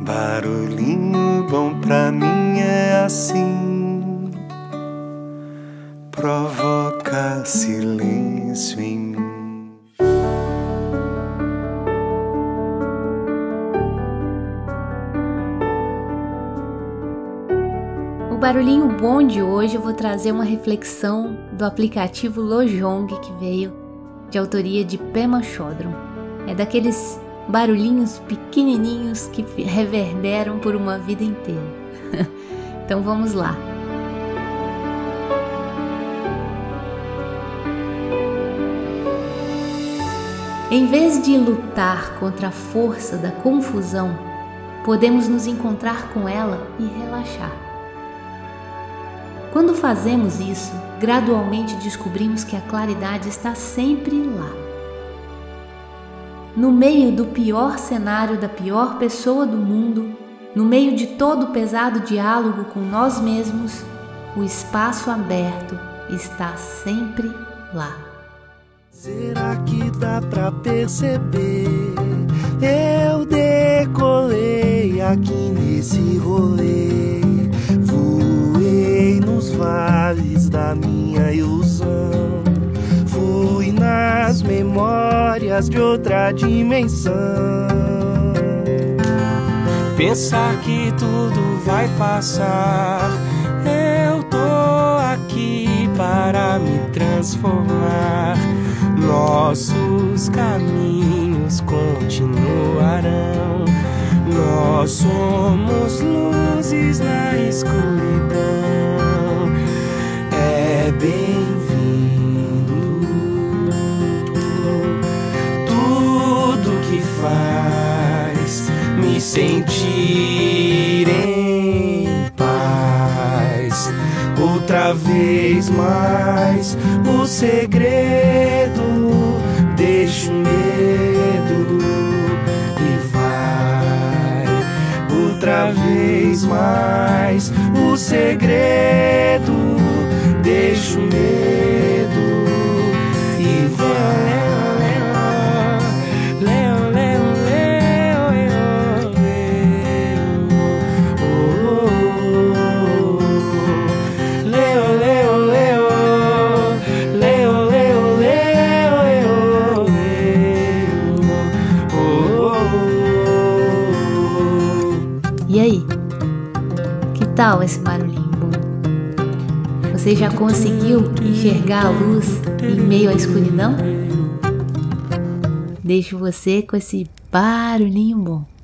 Barulhinho bom pra mim é assim, provoca silêncio em mim. O barulhinho bom de hoje eu vou trazer uma reflexão do aplicativo Lojong que veio de autoria de Pema Chodron. É daqueles barulhinhos pequenininhos que reverberam por uma vida inteira. então vamos lá. Em vez de lutar contra a força da confusão, podemos nos encontrar com ela e relaxar. Quando fazemos isso, gradualmente descobrimos que a claridade está sempre lá no meio do pior cenário da pior pessoa do mundo, no meio de todo o pesado diálogo com nós mesmos, o espaço aberto está sempre lá. Será que dá pra perceber? Eu decolei aqui nesse rolê, voei nos vales da minha ilusão nas memórias de outra dimensão. Pensar que tudo vai passar. Eu tô aqui para me transformar. Nossos caminhos continuarão. Nós somos luzes na sentir em paz. Outra vez mais, o segredo deixa o medo e vai. Outra vez mais, o segredo deixa o medo E aí? Que tal esse barulhinho bom? Você já conseguiu enxergar a luz em meio à escuridão? Deixo você com esse barulhinho bom.